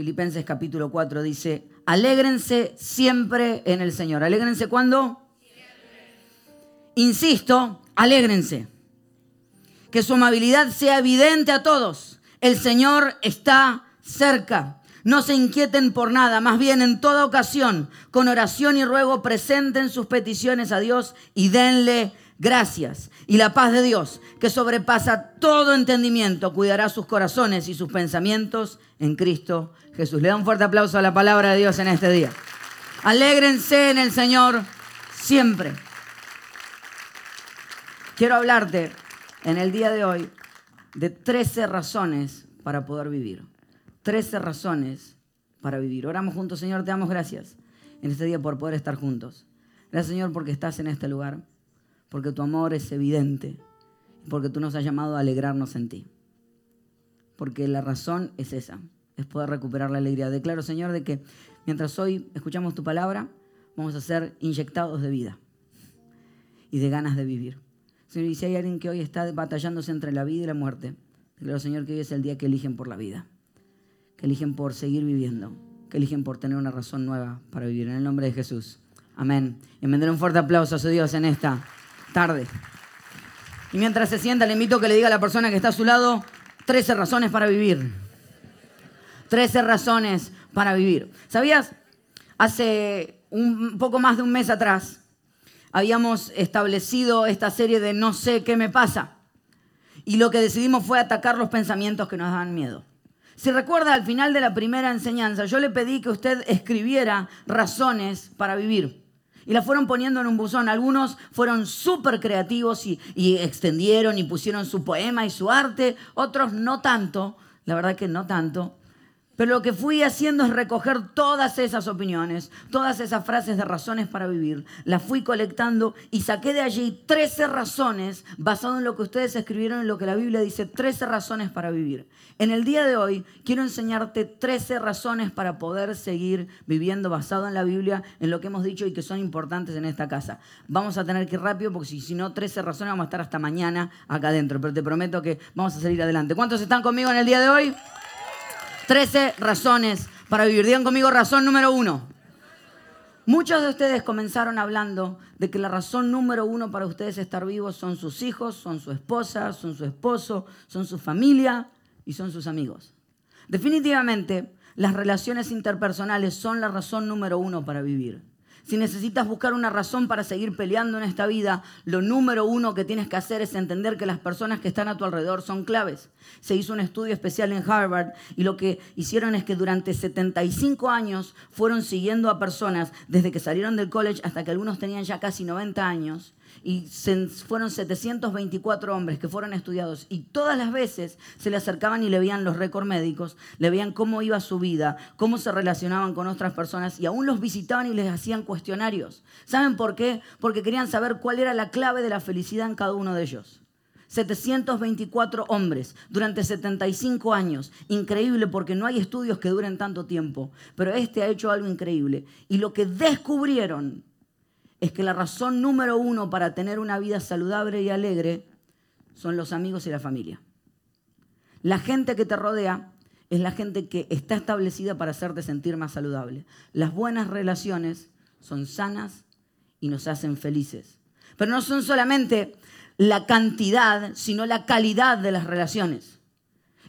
Filipenses capítulo 4 dice, alégrense siempre en el Señor. ¿Alégrense cuándo? Insisto, alégrense. Que su amabilidad sea evidente a todos. El Señor está cerca. No se inquieten por nada, más bien en toda ocasión, con oración y ruego, presenten sus peticiones a Dios y denle gracias. Y la paz de Dios, que sobrepasa todo entendimiento, cuidará sus corazones y sus pensamientos en Cristo Jesús. Le da un fuerte aplauso a la palabra de Dios en este día. Alégrense en el Señor siempre. Quiero hablarte en el día de hoy de 13 razones para poder vivir. 13 razones para vivir. Oramos juntos, Señor, te damos gracias en este día por poder estar juntos. Gracias, Señor, porque estás en este lugar, porque tu amor es evidente, porque tú nos has llamado a alegrarnos en ti. Porque la razón es esa, es poder recuperar la alegría. Declaro, Señor, de que mientras hoy escuchamos tu palabra, vamos a ser inyectados de vida y de ganas de vivir. Señor, y si hay alguien que hoy está batallándose entre la vida y la muerte, declaro, Señor, que hoy es el día que eligen por la vida que eligen por seguir viviendo, que eligen por tener una razón nueva para vivir. En el nombre de Jesús. Amén. Y me un fuerte aplauso a su Dios en esta tarde. Y mientras se sienta, le invito a que le diga a la persona que está a su lado 13 razones para vivir. 13 razones para vivir. ¿Sabías? Hace un poco más de un mes atrás habíamos establecido esta serie de no sé qué me pasa. Y lo que decidimos fue atacar los pensamientos que nos dan miedo. Si recuerda, al final de la primera enseñanza, yo le pedí que usted escribiera razones para vivir. Y las fueron poniendo en un buzón. Algunos fueron súper creativos y, y, extendieron y pusieron su poema y su arte. Otros no tanto. La verdad que no tanto. Pero lo que fui haciendo es recoger todas esas opiniones, todas esas frases de razones para vivir. Las fui colectando y saqué de allí 13 razones, basado en lo que ustedes escribieron en lo que la Biblia dice, 13 razones para vivir. En el día de hoy quiero enseñarte 13 razones para poder seguir viviendo basado en la Biblia, en lo que hemos dicho y que son importantes en esta casa. Vamos a tener que ir rápido porque si, no, 13 razones vamos a estar hasta mañana acá adentro. Pero te prometo que vamos a salir adelante. ¿Cuántos están conmigo en el día de hoy? 13 razones para vivir. Digan conmigo razón número uno. Muchos de ustedes comenzaron hablando de que la razón número uno para ustedes estar vivos son sus hijos, son su esposa, son su esposo, son su familia y son sus amigos. Definitivamente, las relaciones interpersonales son la razón número uno para vivir. Si necesitas buscar una razón para seguir peleando en esta vida, lo número uno que tienes que hacer es entender que las personas que están a tu alrededor son claves. Se hizo un estudio especial en Harvard y lo que hicieron es que durante 75 años fueron siguiendo a personas desde que salieron del college hasta que algunos tenían ya casi 90 años y fueron 724 hombres que fueron estudiados y todas las veces se le acercaban y le veían los récords médicos, le veían cómo iba su vida, cómo se relacionaban con otras personas y aún los visitaban y les hacían cuestionarios. ¿Saben por qué? Porque querían saber cuál era la clave de la felicidad en cada uno de ellos. 724 hombres durante 75 años. Increíble porque no hay estudios que duren tanto tiempo, pero este ha hecho algo increíble. Y lo que descubrieron es que la razón número uno para tener una vida saludable y alegre son los amigos y la familia. La gente que te rodea es la gente que está establecida para hacerte sentir más saludable. Las buenas relaciones son sanas y nos hacen felices. Pero no son solamente la cantidad, sino la calidad de las relaciones.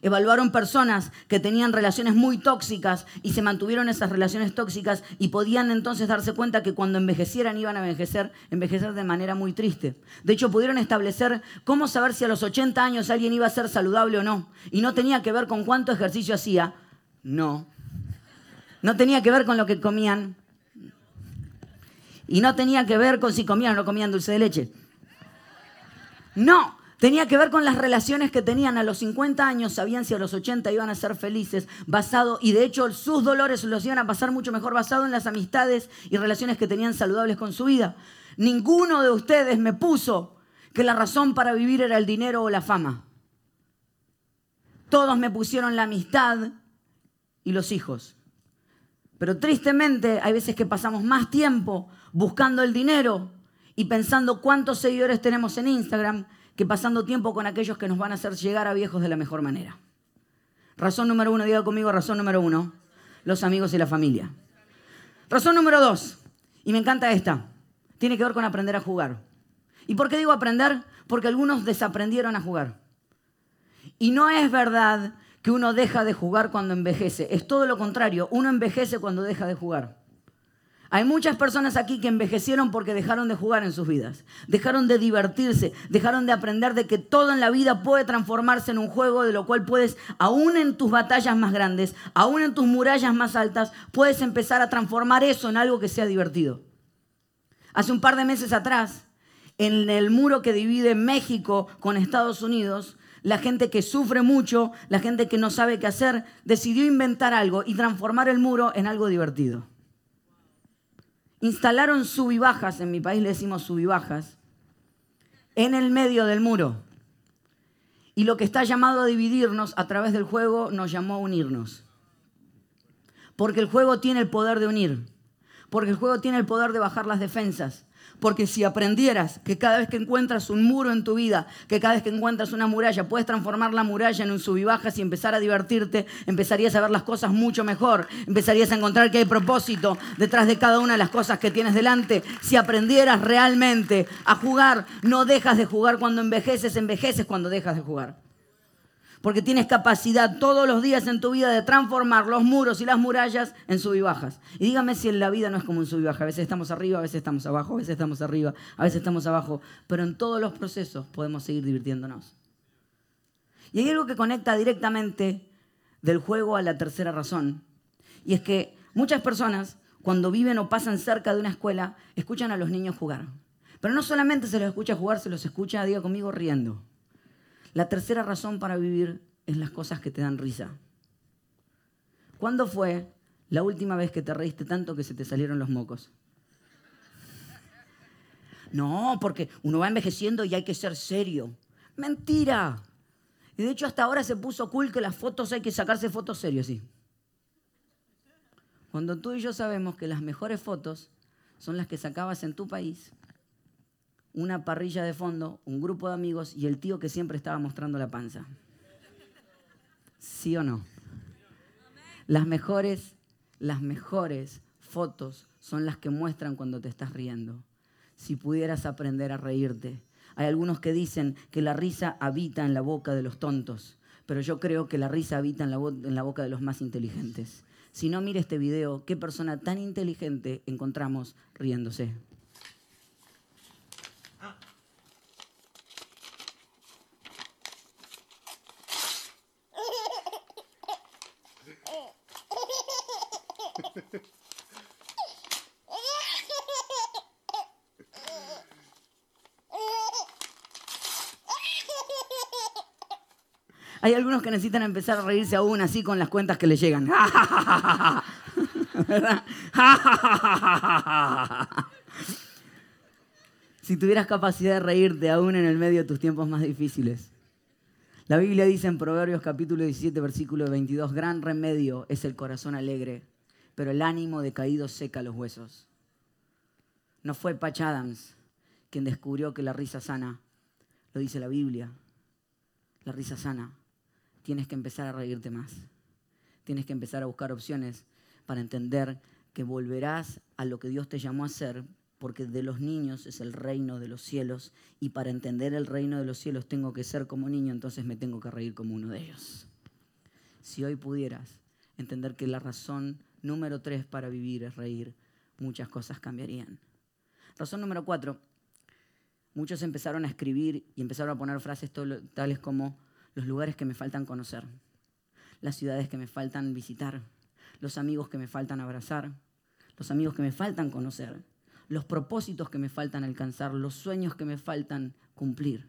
Evaluaron personas que tenían relaciones muy tóxicas y se mantuvieron esas relaciones tóxicas y podían entonces darse cuenta que cuando envejecieran iban a envejecer, envejecer de manera muy triste. De hecho, pudieron establecer cómo saber si a los 80 años alguien iba a ser saludable o no. Y no tenía que ver con cuánto ejercicio hacía. No. No tenía que ver con lo que comían. Y no tenía que ver con si comían o no comían dulce de leche. No, Tenía que ver con las relaciones que tenían a los 50 años, sabían si a los 80 iban a ser felices, basado, y de hecho sus dolores los iban a pasar mucho mejor basado en las amistades y relaciones que tenían saludables con su vida. Ninguno de ustedes me puso que la razón para vivir era el dinero o la fama. Todos me pusieron la amistad y los hijos. Pero tristemente hay veces que pasamos más tiempo buscando el dinero y pensando cuántos seguidores tenemos en Instagram que pasando tiempo con aquellos que nos van a hacer llegar a viejos de la mejor manera. Razón número uno, diga conmigo razón número uno. los amigos y la familia. Razón número dos, y me encanta esta, tiene que ver con aprender a jugar. ¿Y por qué digo aprender? Porque algunos desaprendieron a jugar. Y no es verdad que uno deja de jugar cuando envejece, es todo lo contrario, uno envejece cuando deja de jugar. Hay muchas personas aquí que envejecieron porque dejaron de jugar en sus vidas, dejaron de divertirse, dejaron de aprender de que todo en la vida puede transformarse en un juego de lo cual puedes, aún en tus batallas más grandes, aún en tus murallas más altas, puedes empezar a transformar eso en algo que sea divertido. Hace un par de meses atrás, en el muro que divide México con Estados Unidos, la gente que sufre mucho, la gente que no sabe qué hacer, decidió inventar algo y transformar el muro en algo divertido instalaron subibajas, en mi país le decimos subibajas, en el medio del muro. Y lo que está llamado a dividirnos a través del juego nos llamó a unirnos. Porque el juego tiene el poder de unir. Porque el juego tiene el poder de bajar las defensas. Porque si aprendieras que cada vez que encuentras un muro en tu vida, que cada vez que encuentras una muralla, puedes transformar la muralla en un subibajas y empezar a divertirte, empezarías a ver las cosas mucho mejor, empezarías a encontrar que hay propósito detrás de cada una de las cosas que tienes delante. Si aprendieras realmente a jugar, no dejas de jugar cuando envejeces, envejeces cuando dejas de jugar porque tienes capacidad todos los días en tu vida de transformar los muros y las murallas en subibajas. Y dígame si en la vida no es como un subibaja. A veces estamos arriba, a veces estamos abajo, a veces estamos arriba, a veces estamos abajo. Pero en todos los procesos podemos seguir divirtiéndonos. Y hay algo que conecta directamente del juego a la tercera razón. Y es que muchas personas, cuando viven o pasan cerca de una escuela, escuchan a los niños jugar. Pero no solamente se los escucha jugar, se los escucha, diga conmigo, riendo. La tercera razón para vivir es las cosas que te dan risa. ¿Cuándo fue la última vez que te reíste tanto que se te salieron los mocos? No, porque uno va envejeciendo y hay que ser serio. Mentira. Y de hecho hasta ahora se puso cool que las fotos hay que sacarse fotos serios, sí. Cuando tú y yo sabemos que las mejores fotos son las que sacabas en tu país una parrilla de fondo, un grupo de amigos y el tío que siempre estaba mostrando la panza. ¿Sí o no? Las mejores, las mejores fotos son las que muestran cuando te estás riendo. Si pudieras aprender a reírte. Hay algunos que dicen que la risa habita en la boca de los tontos, pero yo creo que la risa habita en la, en la boca de los más inteligentes. Si no, mire este video, qué persona tan inteligente encontramos riéndose. Hay algunos que necesitan empezar a reírse aún así con las cuentas que le llegan. si tuvieras capacidad de reírte aún en el medio de tus tiempos más difíciles. La Biblia dice en Proverbios capítulo 17, versículo 22, gran remedio es el corazón alegre, pero el ánimo decaído seca los huesos. No fue Patch Adams quien descubrió que la risa sana, lo dice la Biblia, la risa sana tienes que empezar a reírte más. Tienes que empezar a buscar opciones para entender que volverás a lo que Dios te llamó a hacer, porque de los niños es el reino de los cielos, y para entender el reino de los cielos tengo que ser como niño, entonces me tengo que reír como uno de ellos. Si hoy pudieras entender que la razón número tres para vivir es reír, muchas cosas cambiarían. Razón número cuatro, muchos empezaron a escribir y empezaron a poner frases tales como, los lugares que me faltan conocer, las ciudades que me faltan visitar, los amigos que me faltan abrazar, los amigos que me faltan conocer, los propósitos que me faltan alcanzar, los sueños que me faltan cumplir.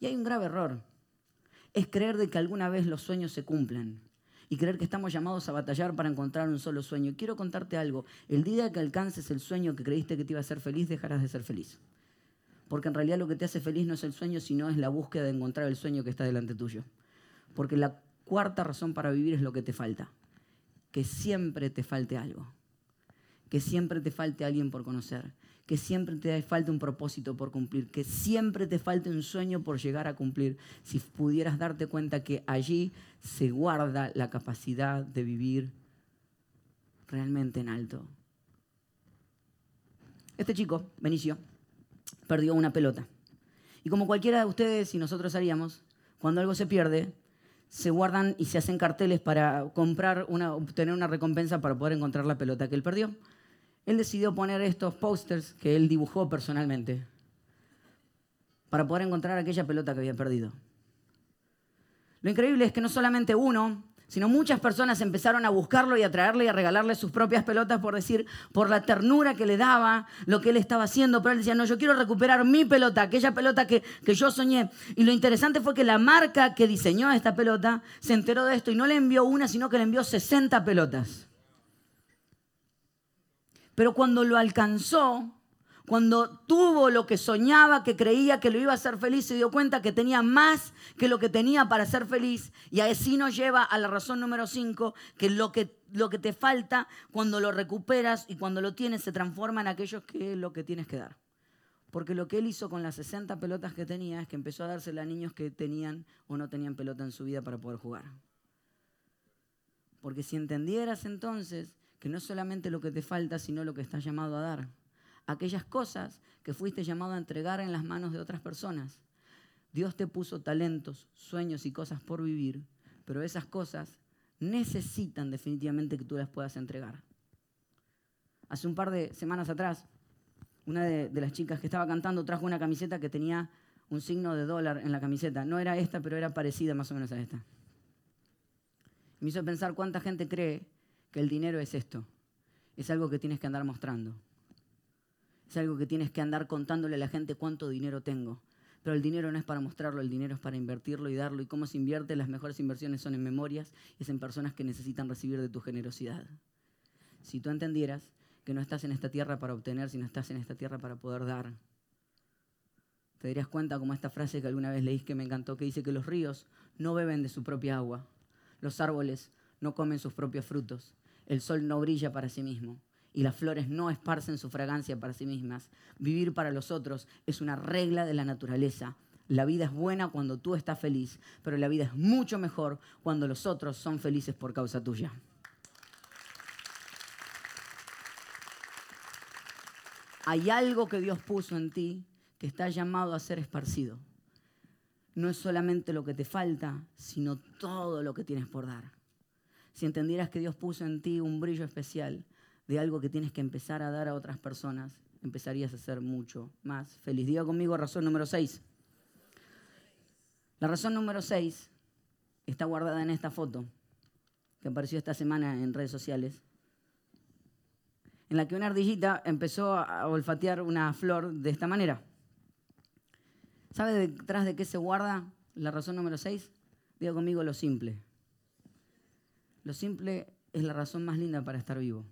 Y hay un grave error, es creer de que alguna vez los sueños se cumplen y creer que estamos llamados a batallar para encontrar un solo sueño. Quiero contarte algo, el día que alcances el sueño que creíste que te iba a hacer feliz, dejarás de ser feliz porque en realidad lo que te hace feliz no es el sueño, sino es la búsqueda de encontrar el sueño que está delante tuyo. Porque la cuarta razón para vivir es lo que te falta, que siempre te falte algo, que siempre te falte alguien por conocer, que siempre te falte un propósito por cumplir, que siempre te falte un sueño por llegar a cumplir, si pudieras darte cuenta que allí se guarda la capacidad de vivir realmente en alto. Este chico, Benicio, perdió una pelota. Y como cualquiera de ustedes y nosotros haríamos, cuando algo se pierde, se guardan y se hacen carteles para comprar una, obtener una recompensa para poder encontrar la pelota que él perdió. Él decidió poner estos posters que él dibujó personalmente para poder encontrar aquella pelota que había perdido. Lo increíble es que no solamente uno, sino muchas personas empezaron a buscarlo y a traerle y a regalarle sus propias pelotas por decir, por la ternura que le daba, lo que él estaba haciendo, pero él decía, no, yo quiero recuperar mi pelota, aquella pelota que, que yo soñé. Y lo interesante fue que la marca que diseñó esta pelota se enteró de esto y no le envió una, sino que le envió 60 pelotas. Pero cuando lo alcanzó, cuando tuvo lo que soñaba, que creía que lo iba a hacer feliz, se dio cuenta que tenía más que lo que tenía para ser feliz. Y así nos lleva a la razón número 5, que lo, que lo que te falta cuando lo recuperas y cuando lo tienes se transforma en aquellos que es lo que tienes que dar. Porque lo que él hizo con las 60 pelotas que tenía es que empezó a dársela a niños que tenían o no tenían pelota en su vida para poder jugar. Porque si entendieras entonces que no es solamente lo que te falta, sino lo que estás llamado a dar aquellas cosas que fuiste llamado a entregar en las manos de otras personas. Dios te puso talentos, sueños y cosas por vivir, pero esas cosas necesitan definitivamente que tú las puedas entregar. Hace un par de semanas atrás, una de, las chicas que estaba cantando trajo una camiseta que tenía un signo de dólar en la camiseta. No era esta, pero era parecida más o menos a esta. me hizo pensar cuánta gente cree que el dinero es esto. Es algo que tienes que andar mostrando. Es algo que tienes que andar contándole a la gente cuánto dinero tengo. Pero el dinero no es para mostrarlo, el dinero es para invertirlo y darlo. ¿Y cómo se invierte? Las mejores inversiones son en memorias y es en personas que necesitan recibir de tu generosidad. Si tú entendieras que no estás en esta tierra para obtener, sino estás en esta tierra para poder dar, te darías cuenta como esta frase que alguna vez leí que me encantó, que dice que los ríos no beben de su propia agua, los árboles no comen sus propios frutos, el sol no brilla para sí mismo, y las flores no esparcen su fragancia para sí mismas. Vivir para los otros es una regla de la naturaleza. La vida es buena cuando tú estás feliz, pero la vida es mucho mejor cuando los otros son felices por causa tuya. Hay algo que Dios puso en ti que está llamado a ser esparcido. No es solamente lo que te falta, sino todo lo que tienes por dar. Si entendieras que Dios puso en ti un brillo especial, de algo que tienes que empezar a dar a otras personas, empezarías a ser mucho más feliz. Diga conmigo razón número 6. La razón número 6 está guardada en esta foto que apareció esta semana en redes sociales, en la que una ardillita empezó a olfatear una flor de esta manera. ¿Sabe detrás de qué se guarda la razón número 6? Diga conmigo lo simple. Lo simple es la razón más linda para estar vivo.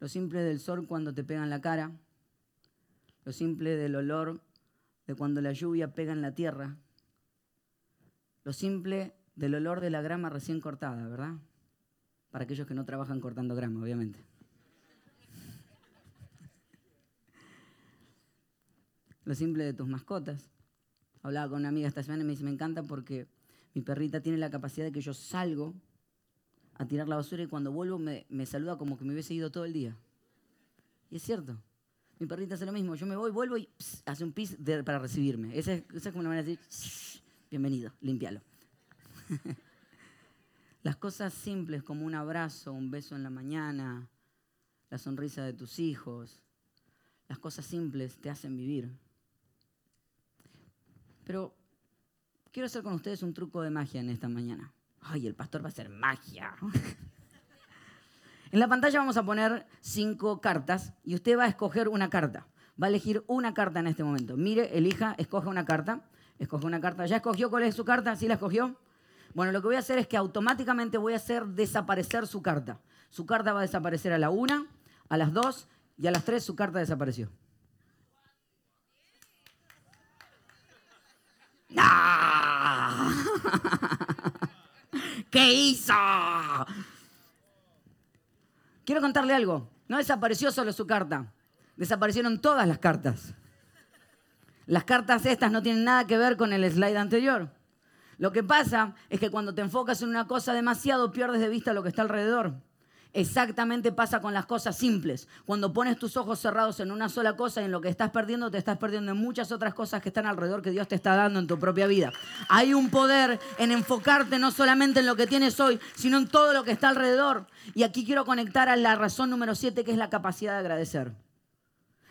Lo simple del sol cuando te pega en la cara. Lo simple del olor de cuando la lluvia pega en la tierra. Lo simple del olor de la grama recién cortada, ¿verdad? Para aquellos que no trabajan cortando grama, obviamente. Lo simple de tus mascotas. Hablaba con una amiga esta semana y me dice, me encanta porque mi perrita tiene la capacidad de que yo salgo a tirar la basura y cuando vuelvo me, saluda como que me hubiese ido todo el día. Y es cierto. Mi perrita hace lo mismo. Yo me voy, vuelvo y hace un pis para recibirme. Esa es, como una manera de decir, bienvenido, limpialo. Las cosas simples como un abrazo, un beso en la mañana, la sonrisa de tus hijos, las cosas simples te hacen vivir. Pero quiero hacer con ustedes un truco de magia en esta mañana. Ay, el pastor va a hacer magia. En la pantalla vamos a poner cinco cartas y usted va a escoger una carta. Va a elegir una carta en este momento. Mire, elija, escoge una carta. Escoge una carta. ¿Ya escogió cuál es su carta? ¿Sí la escogió? Bueno, lo que voy a hacer es que automáticamente voy a hacer desaparecer su carta. Su carta va a desaparecer a la una, a las dos y a las tres su carta desapareció. ¡Ah! ¿Qué hizo? Quiero contarle algo. No desapareció solo su carta. Desaparecieron todas las cartas. Las cartas estas no tienen nada que ver con el slide anterior. Lo que pasa es que cuando te enfocas en una cosa demasiado pierdes de vista lo que está alrededor. Exactamente pasa con las cosas simples. Cuando pones tus ojos cerrados en una sola cosa, en lo que estás perdiendo, te estás perdiendo en muchas otras cosas que están alrededor que Dios te está dando en tu propia vida. Hay un poder en enfocarte no solamente en lo que tienes hoy, sino en todo lo que está alrededor. Y aquí quiero conectar a la razón número siete, que es la capacidad de agradecer.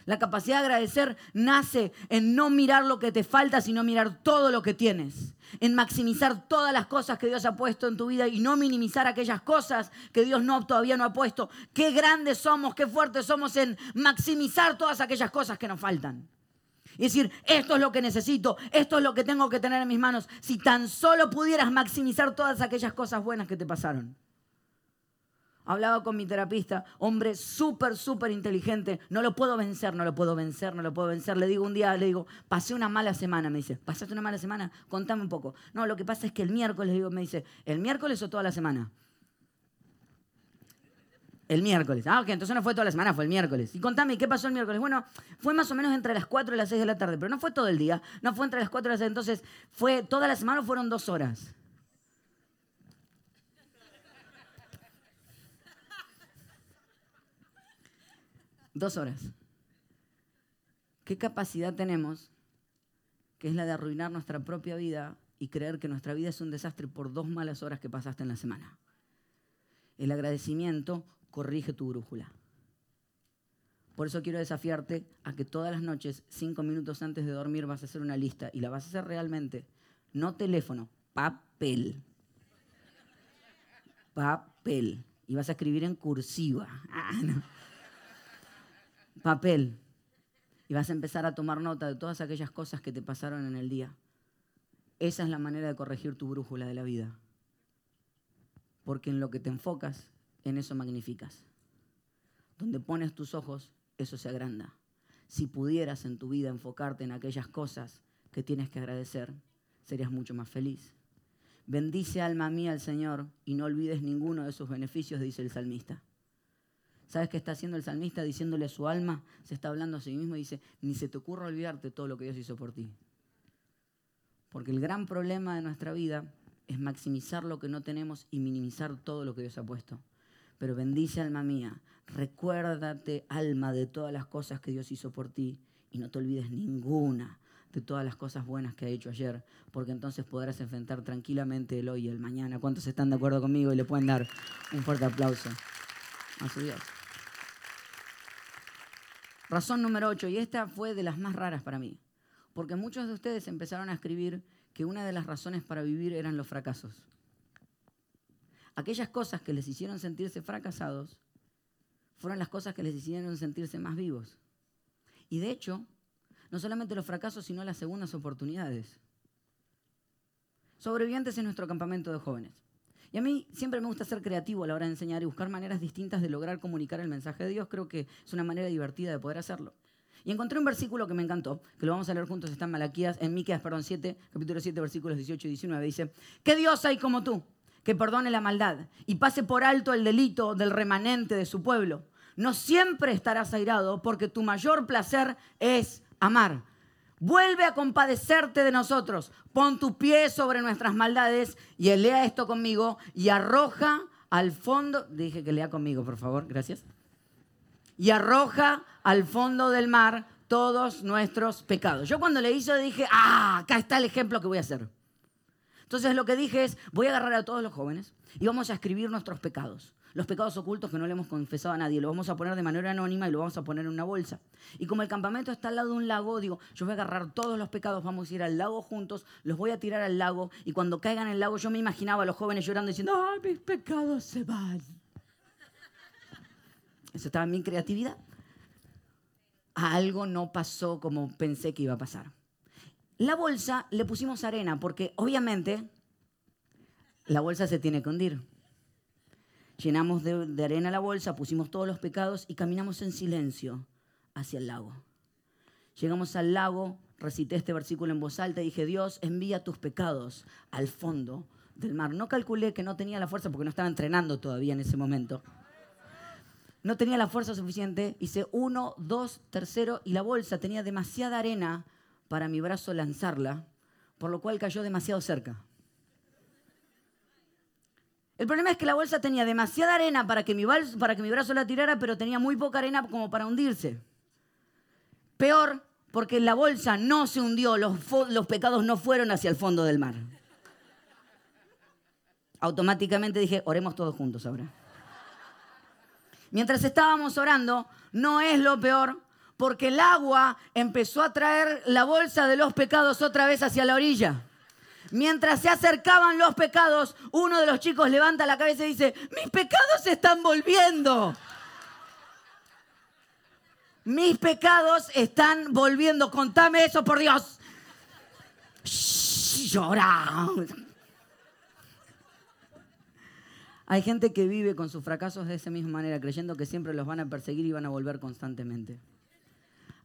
La capacidad de agradecer nace en no mirar lo que te falta, sino mirar todo lo que tienes. En maximizar todas las cosas que Dios ha puesto en tu vida y no minimizar aquellas cosas que Dios todavía no ha puesto. Qué grandes somos, qué fuertes somos en maximizar todas aquellas cosas que nos faltan. Y decir, esto es lo que necesito, esto es lo que tengo que tener en mis manos. Si tan solo pudieras maximizar todas aquellas cosas buenas que te pasaron. Hablaba con mi terapista, hombre súper, súper inteligente. No lo puedo vencer, no lo puedo vencer, no lo puedo vencer. Le digo un día, le digo, pasé una mala semana. Me dice, ¿pasaste una mala semana? Contame un poco. No, lo que pasa es que el miércoles, digo, me dice, ¿el miércoles o toda la semana? El miércoles. Ah, ok, entonces no fue toda la semana, fue el miércoles. Y contame, ¿qué pasó el miércoles? Bueno, fue más o menos entre las 4 y las 6 de la tarde, pero no fue todo el día, no fue entre las 4 y las 6. Entonces, fue toda la semana o fueron dos horas. Dos horas. ¿Qué capacidad tenemos, que es la de arruinar nuestra propia vida y creer que nuestra vida es un desastre por dos malas horas que pasaste en la semana? El agradecimiento corrige tu brújula. Por eso quiero desafiarte a que todas las noches, cinco minutos antes de dormir, vas a hacer una lista y la vas a hacer realmente. No teléfono, papel. Papel. Y vas a escribir en cursiva. Ah, no papel y vas a empezar a tomar nota de todas aquellas cosas que te pasaron en el día. Esa es la manera de corregir tu brújula de la vida. Porque en lo que te enfocas, en eso magnificas. Donde pones tus ojos, eso se agranda. Si pudieras en tu vida enfocarte en aquellas cosas que tienes que agradecer, serías mucho más feliz. Bendice alma mía al Señor y no olvides ninguno de sus beneficios, dice el salmista. ¿Sabes qué está haciendo el salmista diciéndole a su alma? Se está hablando a sí mismo y dice, ni se te ocurra olvidarte todo lo que Dios hizo por ti. Porque el gran problema de nuestra vida es maximizar lo que no tenemos y minimizar todo lo que Dios ha puesto. Pero bendice alma mía, recuérdate alma de todas las cosas que Dios hizo por ti y no te olvides ninguna de todas las cosas buenas que ha hecho ayer, porque entonces podrás enfrentar tranquilamente el hoy y el mañana. ¿Cuántos están de acuerdo conmigo y le pueden dar un fuerte aplauso a su Dios? Razón número 8, y esta fue de las más raras para mí, porque muchos de ustedes empezaron a escribir que una de las razones para vivir eran los fracasos. Aquellas cosas que les hicieron sentirse fracasados fueron las cosas que les hicieron sentirse más vivos. Y de hecho, no solamente los fracasos, sino las segundas oportunidades. Sobrevivientes en nuestro campamento de jóvenes. Y a mí siempre me gusta ser creativo a la hora de enseñar y buscar maneras distintas de lograr comunicar el mensaje de Dios. Creo que es una manera divertida de poder hacerlo. Y encontré un versículo que me encantó, que lo vamos a leer juntos, está en Malaquías, en Miqueas, perdón, 7, capítulo 7, versículos 18 y 19. Dice, ¿qué Dios hay como tú que perdone la maldad y pase por alto el delito del remanente de su pueblo? No siempre estarás airado porque tu mayor placer es amar. Vuelve a compadecerte de nosotros. Pon tu pie sobre nuestras maldades y lea esto conmigo y arroja al fondo. Dije que lea conmigo, por favor, gracias. Y arroja al fondo del mar todos nuestros pecados. Yo cuando le hizo dije, ah, acá está el ejemplo que voy a hacer. Entonces lo que dije es, voy a agarrar a todos los jóvenes y vamos a escribir nuestros pecados los pecados ocultos que no le hemos confesado a nadie. Lo vamos a poner de manera anónima y lo vamos a poner en una bolsa. Y como el campamento está al lado de un lago, digo, yo voy a agarrar todos los pecados, vamos a ir al lago juntos, los voy a tirar al lago y cuando caigan en el lago yo me imaginaba a los jóvenes llorando diciendo, ¡ay, mis pecados se van! Eso estaba en mi creatividad. Algo no pasó como pensé que iba a pasar. La bolsa le pusimos arena porque obviamente la bolsa se tiene que hundir llenamos de, arena la bolsa, pusimos todos los pecados y caminamos en silencio hacia el lago. Llegamos al lago, recité este versículo en voz alta y dije, Dios, envía tus pecados al fondo del mar. No calculé que no tenía la fuerza porque no estaba entrenando todavía en ese momento. No tenía la fuerza suficiente, hice uno, dos, tercero y la bolsa tenía demasiada arena para mi brazo lanzarla, por lo cual cayó demasiado cerca. El problema es que la bolsa tenía demasiada arena para que mi, para que mi brazo la tirara, pero tenía muy poca arena como para hundirse. Peor, porque la bolsa no se hundió, los, los pecados no fueron hacia el fondo del mar. Automáticamente dije, oremos todos juntos ahora. Mientras estábamos orando, no es lo peor, porque el agua empezó a traer la bolsa de los pecados otra vez hacia la orilla. Mientras se acercaban los pecados, uno de los chicos levanta la cabeza y dice, mis pecados se están volviendo. Mis pecados están volviendo. Contame eso, por Dios. llora. Hay gente que vive con sus fracasos de esa misma manera, creyendo que siempre los van a perseguir y van a volver constantemente.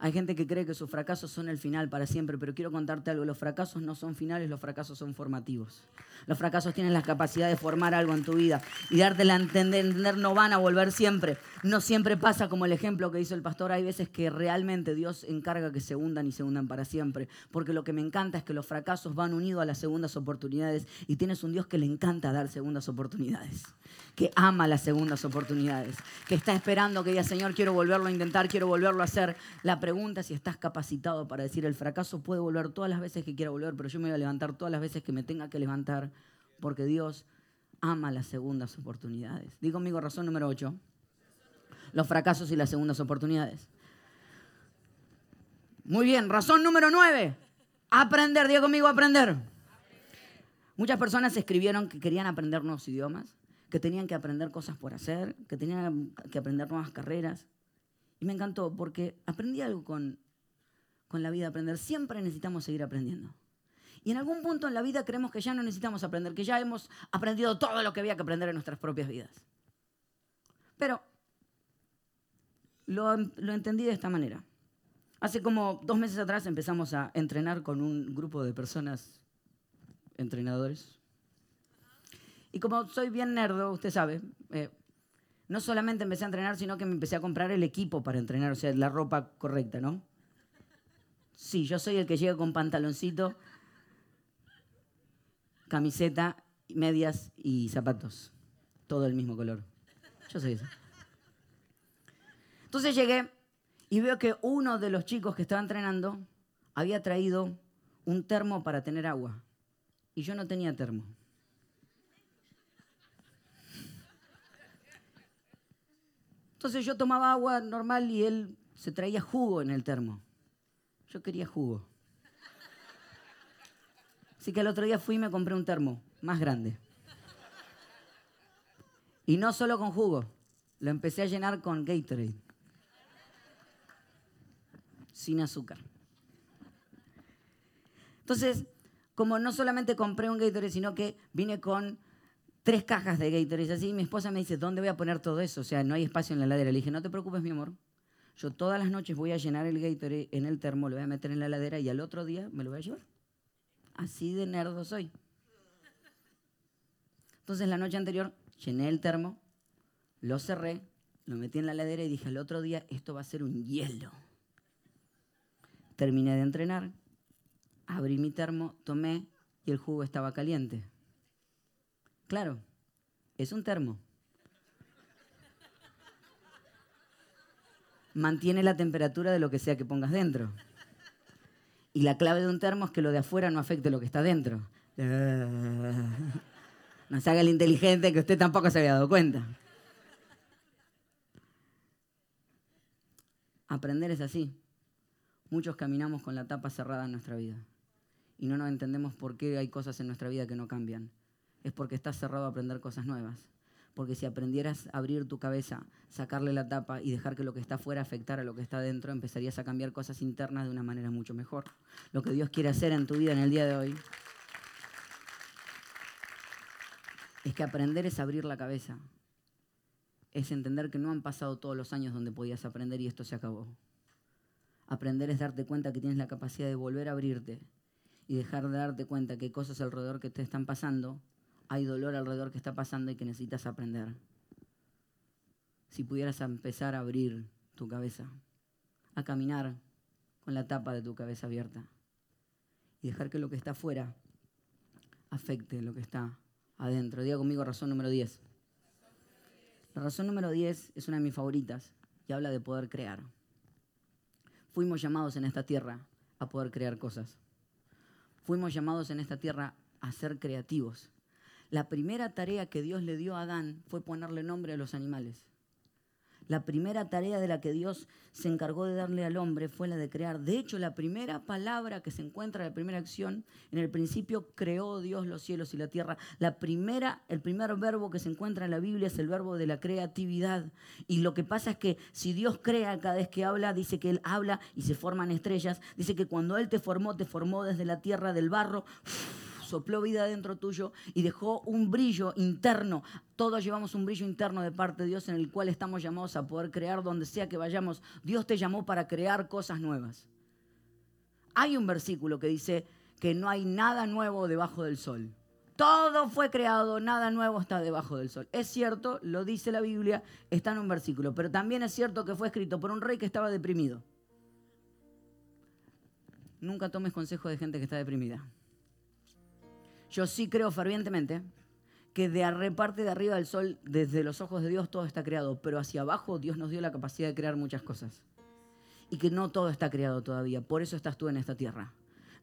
Hay gente que cree que sus fracasos son el final para siempre, pero quiero contarte algo, los fracasos no son finales, los fracasos son formativos. Los fracasos tienen la capacidad de formar algo en tu vida y darte a entender, no van a volver siempre. No siempre pasa como el ejemplo que hizo el pastor, hay veces que realmente Dios encarga que se hundan y se hundan para siempre, porque lo que me encanta es que los fracasos van unidos a las segundas oportunidades y tienes un Dios que le encanta dar segundas oportunidades, que ama las segundas oportunidades, que está esperando que diga, Señor, quiero volverlo a intentar, quiero volverlo a hacer. La pregunta si estás capacitado para decir el fracaso puede volver todas las veces que quiera volver, pero yo me voy a levantar todas las veces que me tenga que levantar, porque Dios ama las segundas oportunidades. Digo conmigo razón número 8. Los fracasos y las segundas oportunidades. Muy bien, razón número 9. Aprender, digo conmigo aprender. Muchas personas escribieron que querían aprender nuevos idiomas, que tenían que aprender cosas por hacer, que tenían que aprender nuevas carreras. Y me encantó porque aprendí algo con, con la vida, aprender. Siempre necesitamos seguir aprendiendo. Y en algún punto en la vida creemos que ya no necesitamos aprender, que ya hemos aprendido todo lo que había que aprender en nuestras propias vidas. Pero lo, lo entendí de esta manera. Hace como dos meses atrás empezamos a entrenar con un grupo de personas, entrenadores. Y como soy bien nerdo, usted sabe, eh, no solamente empecé a entrenar, sino que me empecé a comprar el equipo para entrenar, o sea, la ropa correcta, ¿no? Sí, yo soy el que llega con pantaloncito, camiseta, medias y zapatos. Todo el mismo color. Yo soy eso. Entonces llegué y veo que uno de los chicos que estaba entrenando había traído un termo para tener agua. Y yo no tenía termo. Entonces yo tomaba agua normal y él se traía jugo en el termo. Yo quería jugo. Así que el otro día fui y me compré un termo más grande. Y no solo con jugo, lo empecé a llenar con Gatorade. Sin azúcar. Entonces, como no solamente compré un Gatorade, sino que vine con tres cajas de Gatorade así. mi esposa me dice, ¿dónde voy a poner todo eso? O sea, no hay espacio en la heladera. Le dije, no te preocupes, mi amor. Yo todas las noches voy a llenar el Gatorade en el termo, lo voy a meter en la heladera y al otro día me lo voy a llevar. Así de nerdo soy. Entonces la noche anterior llené el termo, lo cerré, lo metí en la heladera y dije, al otro día esto va a ser un hielo. Terminé de entrenar, abrí mi termo, tomé y el jugo estaba caliente. Claro, es un termo. Mantiene la temperatura de lo que sea que pongas dentro. Y la clave de un termo es que lo de afuera no afecte lo que está dentro. No se haga el inteligente que usted tampoco se había dado cuenta. Aprender es así. Muchos caminamos con la tapa cerrada en nuestra vida y no nos entendemos por qué hay cosas en nuestra vida que no cambian es porque estás cerrado a aprender cosas nuevas. Porque si aprendieras a abrir tu cabeza, sacarle la tapa y dejar que lo que está afuera afectara a lo que está dentro, empezarías a cambiar cosas internas de una manera mucho mejor. Lo que Dios quiere hacer en tu vida en el día de hoy es que aprender es abrir la cabeza. Es entender que no han pasado todos los años donde podías aprender y esto se acabó. Aprender es darte cuenta que tienes la capacidad de volver a abrirte y dejar de darte cuenta que hay cosas alrededor que te están pasando hay dolor alrededor que está pasando y que necesitas aprender. Si pudieras empezar a abrir tu cabeza, a caminar con la tapa de tu cabeza abierta y dejar que lo que está afuera afecte lo que está adentro. Diga conmigo razón número 10. La razón número 10 es una de mis favoritas y habla de poder crear. Fuimos llamados en esta tierra a poder crear cosas. Fuimos llamados en esta tierra a ser creativos. La primera tarea que Dios le dio a Adán fue ponerle nombre a los animales. La primera tarea de la que Dios se encargó de darle al hombre fue la de crear. De hecho, la primera palabra que se encuentra, la primera acción, en el principio creó Dios los cielos y la tierra. La primera, el primer verbo que se encuentra en la Biblia es el verbo de la creatividad. Y lo que pasa es que si Dios crea cada vez que habla, dice que Él habla y se forman estrellas. Dice que cuando Él te formó, te formó desde la tierra del barro sopló vida dentro tuyo y dejó un brillo interno. Todos llevamos un brillo interno de parte de Dios en el cual estamos llamados a poder crear donde sea que vayamos. Dios te llamó para crear cosas nuevas. Hay un versículo que dice que no hay nada nuevo debajo del sol. Todo fue creado, nada nuevo está debajo del sol. Es cierto, lo dice la Biblia, está en un versículo, pero también es cierto que fue escrito por un rey que estaba deprimido. Nunca tomes consejo de gente que está deprimida. Yo sí creo fervientemente que de parte de arriba del sol, desde los ojos de Dios, todo está creado, pero hacia abajo Dios nos dio la capacidad de crear muchas cosas. Y que no todo está creado todavía. Por eso estás tú en esta tierra.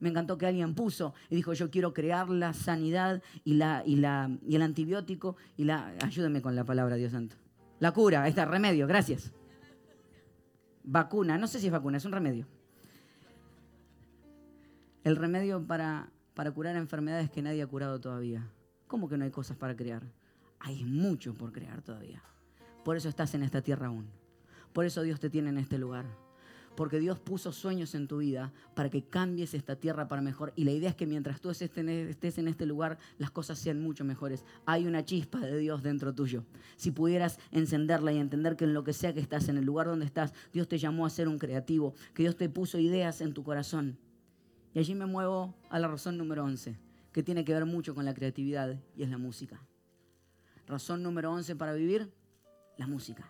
Me encantó que alguien puso y dijo, yo quiero crear la sanidad y, la, y, la, y el antibiótico y la... Ayúdeme con la palabra, Dios santo. La cura, está, remedio, gracias. Vacuna, no sé si es vacuna, es un remedio. El remedio para para curar enfermedades que nadie ha curado todavía. ¿Cómo que no hay cosas para crear? Hay mucho por crear todavía. Por eso estás en esta tierra aún. Por eso Dios te tiene en este lugar. Porque Dios puso sueños en tu vida para que cambies esta tierra para mejor. Y la idea es que mientras tú estés en este lugar, las cosas sean mucho mejores. Hay una chispa de Dios dentro tuyo. Si pudieras encenderla y entender que en lo que sea que estás, en el lugar donde estás, Dios te llamó a ser un creativo, que Dios te puso ideas en tu corazón y allí me muevo a la razón número 11, que tiene que ver mucho con la creatividad y es la música. Razón número 11 para vivir, la música.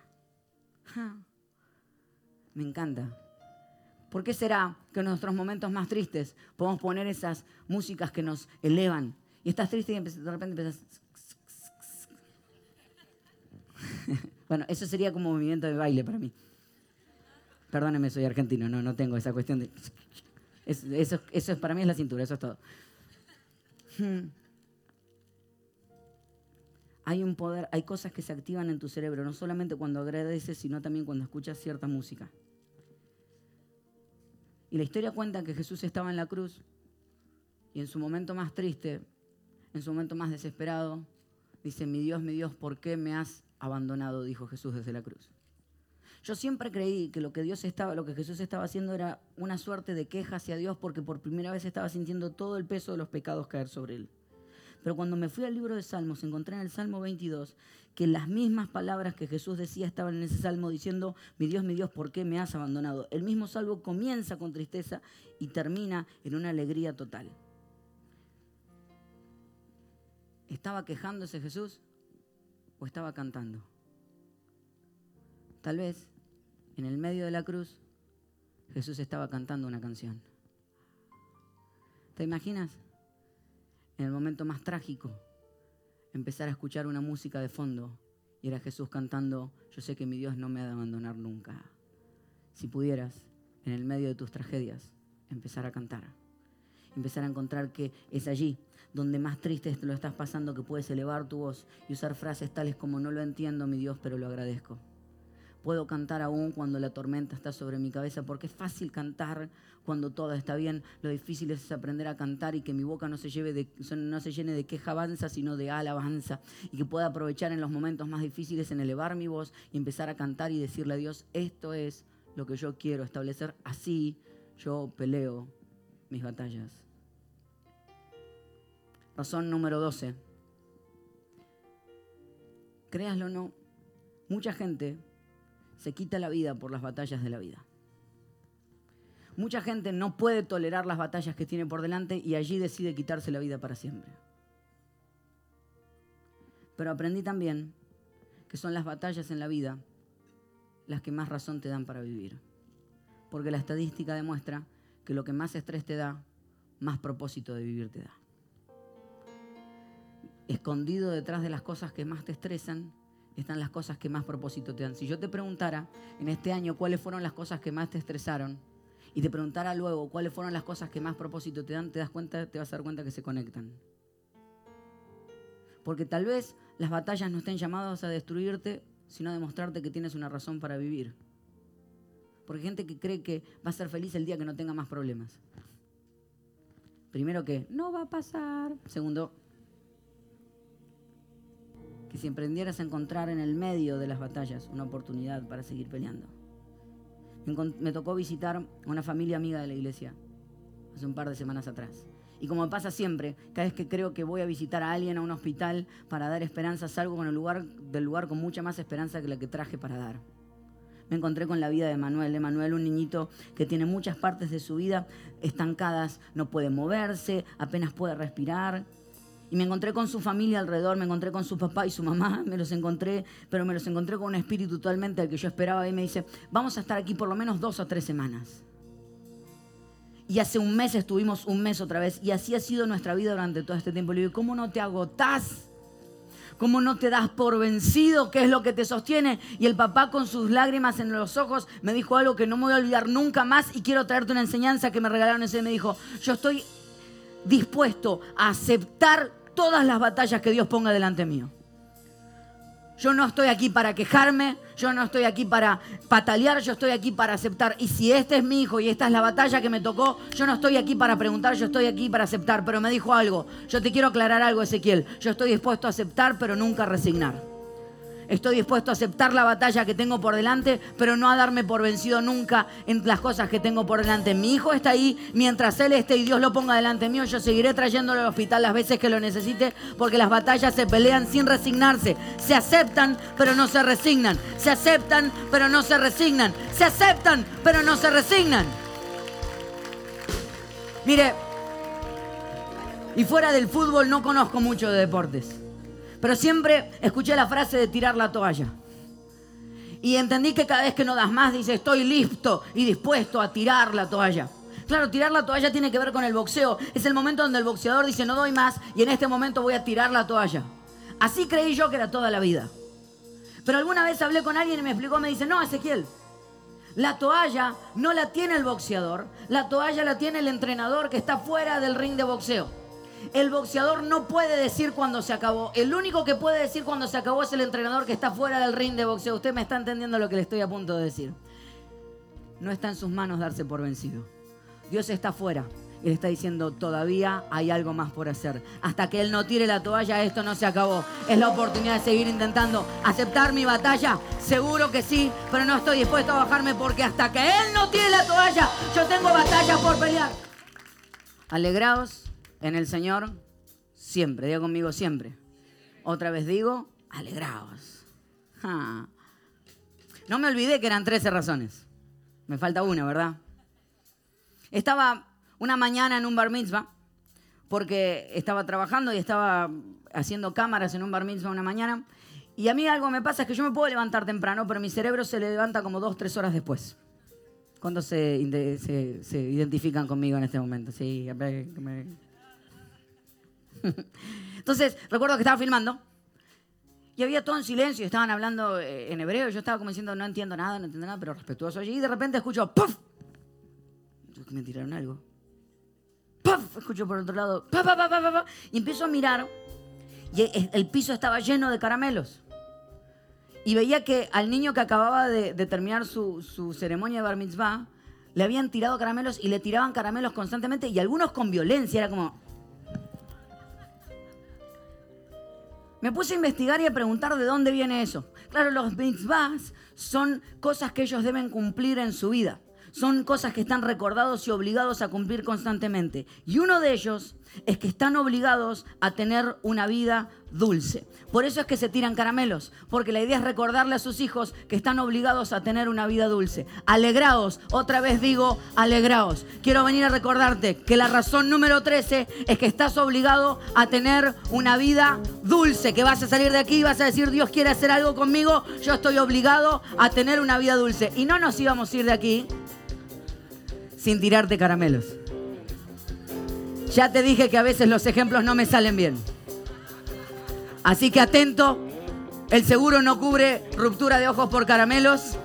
Me encanta. ¿Por qué será que en nuestros momentos más tristes podemos poner esas músicas que nos elevan? Y estás triste y de repente empiezas... bueno, eso sería como movimiento de baile para mí. Perdóneme, soy argentino, no, no tengo esa cuestión de eso, eso para mí es la cintura, eso es todo. Hmm. Hay un poder, hay cosas que se activan en tu cerebro, no solamente cuando agradeces, sino también cuando escuchas cierta música. Y la historia cuenta que Jesús estaba en la cruz y en su momento más triste, en su momento más desesperado, dice, mi Dios, mi Dios, ¿por qué me has abandonado? Dijo Jesús desde la cruz. Yo siempre creí que lo que Dios estaba, lo que Jesús estaba haciendo era una suerte de queja hacia Dios porque por primera vez estaba sintiendo todo el peso de los pecados caer sobre él. Pero cuando me fui al libro de Salmos, encontré en el Salmo 22 que las mismas palabras que Jesús decía estaban en ese salmo diciendo, mi Dios, mi Dios, ¿por qué me has abandonado? El mismo salmo comienza con tristeza y termina en una alegría total. ¿Estaba quejándose Jesús o estaba cantando? Tal vez en el medio de la cruz, Jesús estaba cantando una canción. ¿Te imaginas? En el momento más trágico, empezar a escuchar una música de fondo y era Jesús cantando, yo sé que mi Dios no me ha de abandonar nunca. Si pudieras, en el medio de tus tragedias, empezar a cantar. Empezar a encontrar que es allí donde más triste te lo estás pasando que puedes elevar tu voz y usar frases tales como no lo entiendo, mi Dios, pero lo agradezco. Puedo cantar aún cuando la tormenta está sobre mi cabeza, porque es fácil cantar cuando todo está bien. Lo difícil es aprender a cantar y que mi boca no se, llene de queja avanza, sino de alabanza. Y que pueda aprovechar en los momentos más difíciles en elevar mi voz y empezar a cantar y decirle a Dios, esto es lo que yo quiero establecer. Así yo peleo mis batallas. Razón número 12. Créaslo o no, mucha gente se quita la vida por las batallas de la vida. Mucha gente no puede tolerar las batallas que tiene por delante y allí decide quitarse la vida para siempre. Pero aprendí también que son las batallas en la vida las que más razón te dan para vivir. Porque la estadística demuestra que lo que más estrés te da, más propósito de vivir te da. escondido detrás de las cosas que más te estresan están las cosas que más propósito te dan. Si yo te preguntara en este año cuáles fueron las cosas que más te estresaron y te preguntara luego cuáles fueron las cosas que más propósito te dan, te das cuenta, te vas a dar cuenta que se conectan. Porque tal vez las batallas no estén llamadas a destruirte, sino a demostrarte que tienes una razón para vivir. Porque hay gente que cree que va a ser feliz el día que no tenga más problemas. Primero que no va a pasar. Segundo, que si emprendieras a encontrar en el medio de las batallas una oportunidad para seguir peleando. Me tocó visitar a una familia amiga de la iglesia hace un par de semanas atrás. Y como pasa siempre, cada vez que creo que voy a visitar a alguien a un hospital para dar esperanza, salgo con el lugar, del lugar con mucha más esperanza que la que traje para dar. Me encontré con la vida de Manuel. Manuel, un niñito que tiene muchas partes de su vida estancadas, no puede moverse, apenas puede respirar, y me encontré con su familia alrededor, me encontré con su papá y su mamá, me los encontré, pero me los encontré con un espíritu totalmente al que yo esperaba y me dice, vamos a estar aquí por lo menos dos o tres semanas. Y hace un mes estuvimos un mes otra vez y así ha sido nuestra vida durante todo este tiempo. Le digo, ¿cómo no te agotás? ¿Cómo no te das por vencido? ¿Qué es lo que te sostiene? Y el papá con sus lágrimas en los ojos me dijo algo que no me voy a olvidar nunca más y quiero traerte una enseñanza que me regalaron ese. Me dijo, yo estoy dispuesto a aceptar todas las batallas que Dios ponga delante mío. Yo no estoy aquí para quejarme, yo no estoy aquí para patalear, yo estoy aquí para aceptar. Y si este es mi hijo y esta es la batalla que me tocó, yo no estoy aquí para preguntar, yo estoy aquí para aceptar. Pero me dijo algo, yo te quiero aclarar algo, Ezequiel. Yo estoy dispuesto a aceptar, pero nunca a resignar. Estoy dispuesto a aceptar la batalla que tengo por delante, pero no a darme por vencido nunca en las cosas que tengo por delante. Mi hijo está ahí, mientras él esté y Dios lo ponga delante mío, yo seguiré trayéndolo al hospital las veces que lo necesite, porque las batallas se pelean sin resignarse. Se aceptan, pero no se resignan. Se aceptan, pero no se resignan. Se aceptan, pero no se resignan. Mire, y fuera del fútbol no conozco mucho de deportes. Pero siempre escuché la frase de tirar la toalla. Y entendí que cada vez que no das más, dice, estoy listo y dispuesto a tirar la toalla. Claro, tirar la toalla tiene que ver con el boxeo. Es el momento donde el boxeador dice, no doy más y en este momento voy a tirar la toalla. Así creí yo que era toda la vida. Pero alguna vez hablé con alguien y me explicó, me dice, no, Ezequiel, la toalla no la tiene el boxeador, la toalla la tiene el entrenador que está fuera del ring de boxeo. El boxeador no puede decir cuando se acabó. El único que puede decir cuando se acabó es el entrenador que está fuera del ring de boxeo. Usted me está entendiendo lo que le estoy a punto de decir. No está en sus manos darse por vencido. Dios está fuera y le está diciendo, todavía hay algo más por hacer. Hasta que Él no tire la toalla, esto no se acabó. Es la oportunidad de seguir intentando aceptar mi batalla. Seguro que sí, pero no estoy dispuesto a bajarme porque hasta que Él no tire la toalla, yo tengo batalla por pelear. Alegraos en el Señor siempre. Diga conmigo siempre. Otra vez digo, alegraos. No me olvidé que eran 13 razones. Me falta una, ¿verdad? Estaba una mañana en un bar mitzvah porque estaba trabajando y estaba haciendo cámaras en un bar mitzvah una mañana. Y a mí algo me pasa es que yo me puedo levantar temprano, pero mi cerebro se levanta como dos, tres horas después. ¿Cuándo se, identifican conmigo en este momento? Sí, Entonces, recuerdo que estaba filmando y había todo en silencio, estaban hablando eh, en hebreo, yo estaba como diciendo, no entiendo nada, no entiendo nada, pero respetuoso. Y de repente escucho, ¡puf! Me tiraron algo. ¡Puf! Escucho por otro lado, ¡pa, pa, pa, y empiezo a mirar y el piso estaba lleno de caramelos. Y veía que al niño que acababa de, terminar su, su, ceremonia de bar mitzvah, le habían tirado caramelos y le tiraban caramelos constantemente y algunos con violencia. Era como, Me puse a investigar y a preguntar de dónde viene eso. Claro, los mitzvahs son cosas que ellos deben cumplir en su vida. Son cosas que están recordados y obligados a cumplir constantemente. Y uno de ellos es que están obligados a tener una vida dulce. Por eso es que se tiran caramelos, porque la idea es recordarle a sus hijos que están obligados a tener una vida dulce. Alegraos, otra vez digo, alegraos. Quiero venir a recordarte que la razón número 13 es que estás obligado a tener una vida dulce, que vas a salir de aquí y vas a decir, Dios quiere hacer algo conmigo, yo estoy obligado a tener una vida dulce. Y no nos íbamos a ir de aquí sin tirarte caramelos. Ya te dije que a veces los ejemplos no me salen bien. Así que atento, el seguro no cubre ruptura de ojos por caramelos.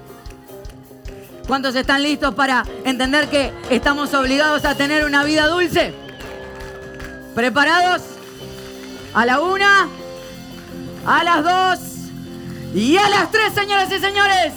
¿Cuántos están listos para entender que estamos obligados a tener una vida dulce? ¿Preparados? A la una, a las dos y a las tres, señoras y señores.